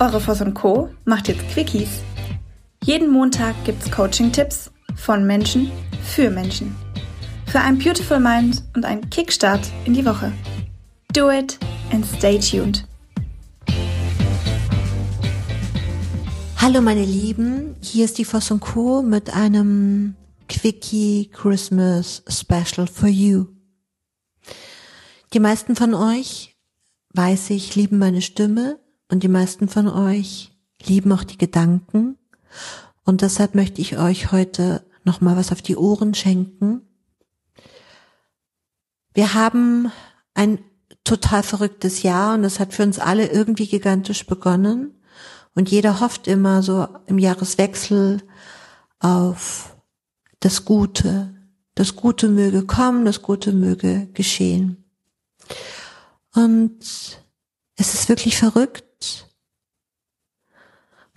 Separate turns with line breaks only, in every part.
Eure Voss und Co. macht jetzt Quickies. Jeden Montag gibt's Coaching-Tipps von Menschen für Menschen. Für ein Beautiful Mind und einen Kickstart in die Woche. Do it and stay tuned.
Hallo meine Lieben, hier ist die Voss und Co. mit einem Quickie Christmas Special for you. Die meisten von euch, weiß ich, lieben meine Stimme und die meisten von euch lieben auch die Gedanken. Und deshalb möchte ich euch heute nochmal was auf die Ohren schenken. Wir haben ein total verrücktes Jahr und es hat für uns alle irgendwie gigantisch begonnen. Und jeder hofft immer so im Jahreswechsel auf das Gute. Das Gute möge kommen, das Gute möge geschehen. Und es ist wirklich verrückt,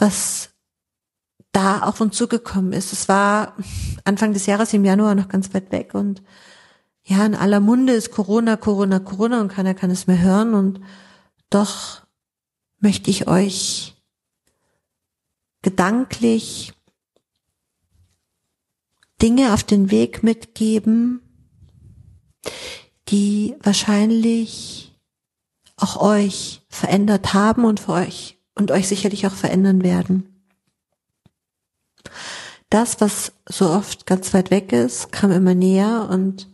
was da auf uns zugekommen ist. Es war Anfang des Jahres im Januar noch ganz weit weg und ja, in aller Munde ist Corona, Corona, Corona und keiner kann es mehr hören und doch möchte ich euch gedanklich Dinge auf den Weg mitgeben, die wahrscheinlich auch euch verändert haben und für euch und euch sicherlich auch verändern werden. Das, was so oft ganz weit weg ist, kam immer näher und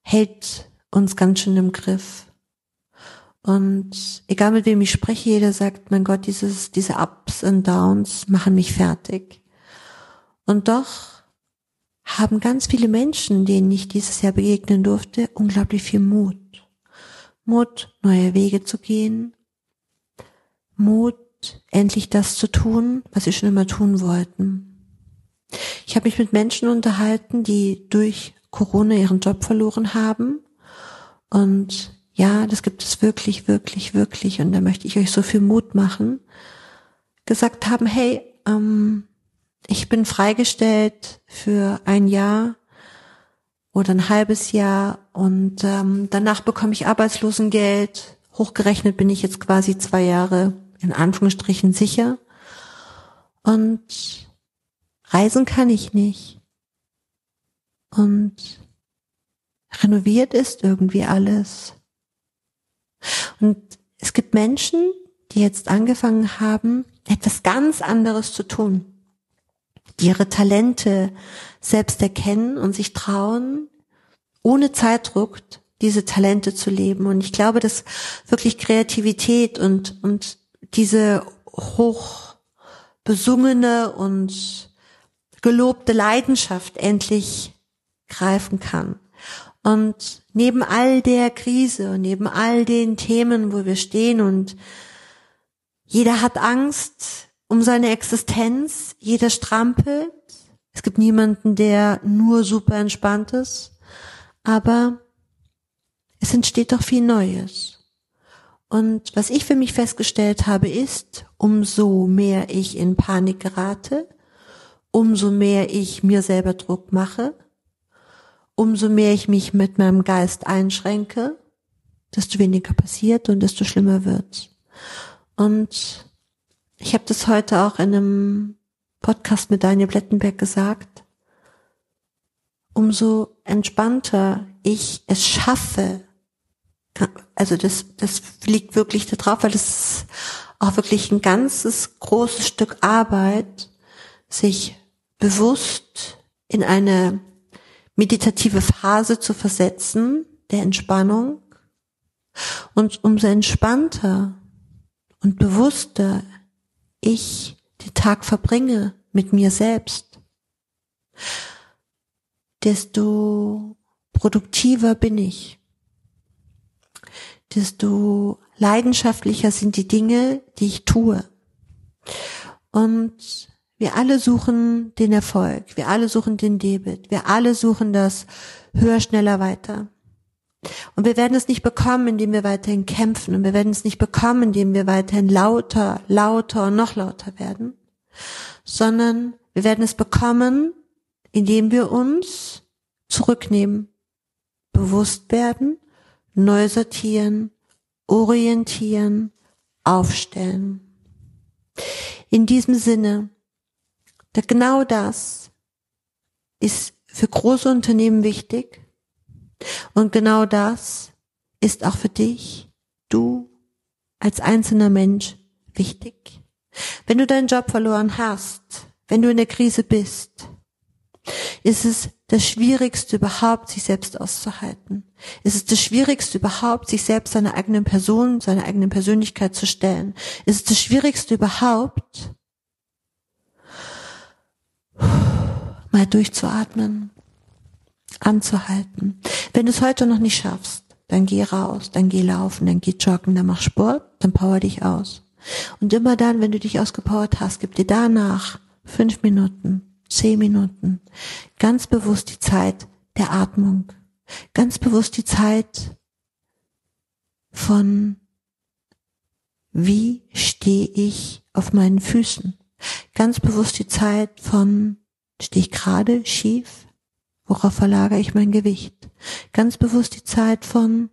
hält uns ganz schön im Griff. Und egal mit wem ich spreche, jeder sagt, mein Gott, dieses, diese Ups und Downs machen mich fertig. Und doch haben ganz viele Menschen, denen ich dieses Jahr begegnen durfte, unglaublich viel Mut. Mut, neue Wege zu gehen. Mut, endlich das zu tun, was sie schon immer tun wollten. Ich habe mich mit Menschen unterhalten, die durch Corona ihren Job verloren haben. Und ja, das gibt es wirklich, wirklich, wirklich. Und da möchte ich euch so viel Mut machen. Gesagt haben, hey, ähm, ich bin freigestellt für ein Jahr oder ein halbes Jahr und ähm, danach bekomme ich Arbeitslosengeld. Hochgerechnet bin ich jetzt quasi zwei Jahre in Anführungsstrichen sicher. Und reisen kann ich nicht. Und renoviert ist irgendwie alles. Und es gibt Menschen, die jetzt angefangen haben, etwas ganz anderes zu tun. Die ihre Talente selbst erkennen und sich trauen, ohne Zeitdruck diese Talente zu leben. Und ich glaube, dass wirklich Kreativität und, und diese hoch besungene und gelobte Leidenschaft endlich greifen kann. Und neben all der Krise und neben all den Themen, wo wir stehen und jeder hat Angst um seine Existenz, jeder strampelt. Es gibt niemanden, der nur super entspannt ist, aber es entsteht doch viel Neues. Und was ich für mich festgestellt habe, ist, umso mehr ich in Panik gerate, umso mehr ich mir selber Druck mache, umso mehr ich mich mit meinem Geist einschränke, desto weniger passiert und desto schlimmer wird. Und ich habe das heute auch in einem Podcast mit Daniel Blettenberg gesagt. Umso entspannter ich es schaffe, also das, das liegt wirklich da drauf, weil das ist auch wirklich ein ganzes großes Stück Arbeit, sich bewusst in eine meditative Phase zu versetzen, der Entspannung. Und umso entspannter und bewusster ich den Tag verbringe mit mir selbst, desto produktiver bin ich desto leidenschaftlicher sind die Dinge, die ich tue. Und wir alle suchen den Erfolg, wir alle suchen den Debit, wir alle suchen das höher, schneller, weiter. Und wir werden es nicht bekommen, indem wir weiterhin kämpfen. Und wir werden es nicht bekommen, indem wir weiterhin lauter, lauter und noch lauter werden. Sondern wir werden es bekommen, indem wir uns zurücknehmen, bewusst werden neu sortieren, orientieren, aufstellen. In diesem Sinne, genau das ist für große Unternehmen wichtig und genau das ist auch für dich, du als einzelner Mensch wichtig. Wenn du deinen Job verloren hast, wenn du in der Krise bist, ist es das Schwierigste überhaupt, sich selbst auszuhalten. Es ist das Schwierigste überhaupt, sich selbst seiner eigenen Person, seiner eigenen Persönlichkeit zu stellen. Es ist das Schwierigste überhaupt, mal durchzuatmen, anzuhalten. Wenn du es heute noch nicht schaffst, dann geh raus, dann geh laufen, dann geh joggen, dann mach Sport, dann power dich aus. Und immer dann, wenn du dich ausgepowert hast, gib dir danach fünf Minuten, zehn Minuten, ganz bewusst die Zeit der Atmung, ganz bewusst die Zeit von wie stehe ich auf meinen Füßen, ganz bewusst die Zeit von stehe ich gerade schief, worauf verlagere ich mein Gewicht, ganz bewusst die Zeit von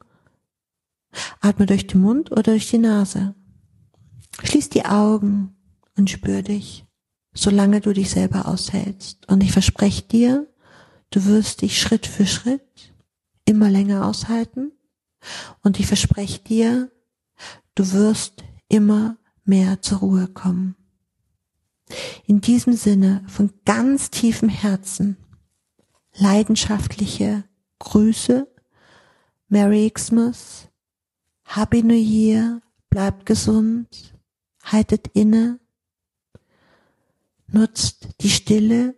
atme durch den Mund oder durch die Nase, schließ die Augen und spür dich solange du dich selber aushältst. Und ich verspreche dir, du wirst dich Schritt für Schritt immer länger aushalten. Und ich verspreche dir, du wirst immer mehr zur Ruhe kommen. In diesem Sinne von ganz tiefem Herzen leidenschaftliche Grüße, Merry Xmas, Happy New Year, bleibt gesund, haltet inne nutzt die Stille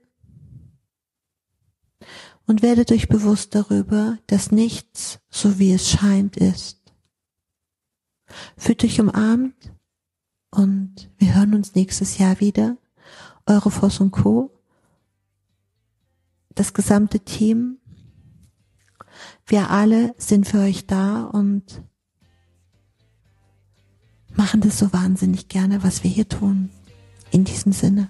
und werdet euch bewusst darüber, dass nichts so wie es scheint ist. Fühlt euch umarmt und wir hören uns nächstes Jahr wieder. Eure Voss und Co. Das gesamte Team. Wir alle sind für euch da und machen das so wahnsinnig gerne, was wir hier tun. In diesem Sinne.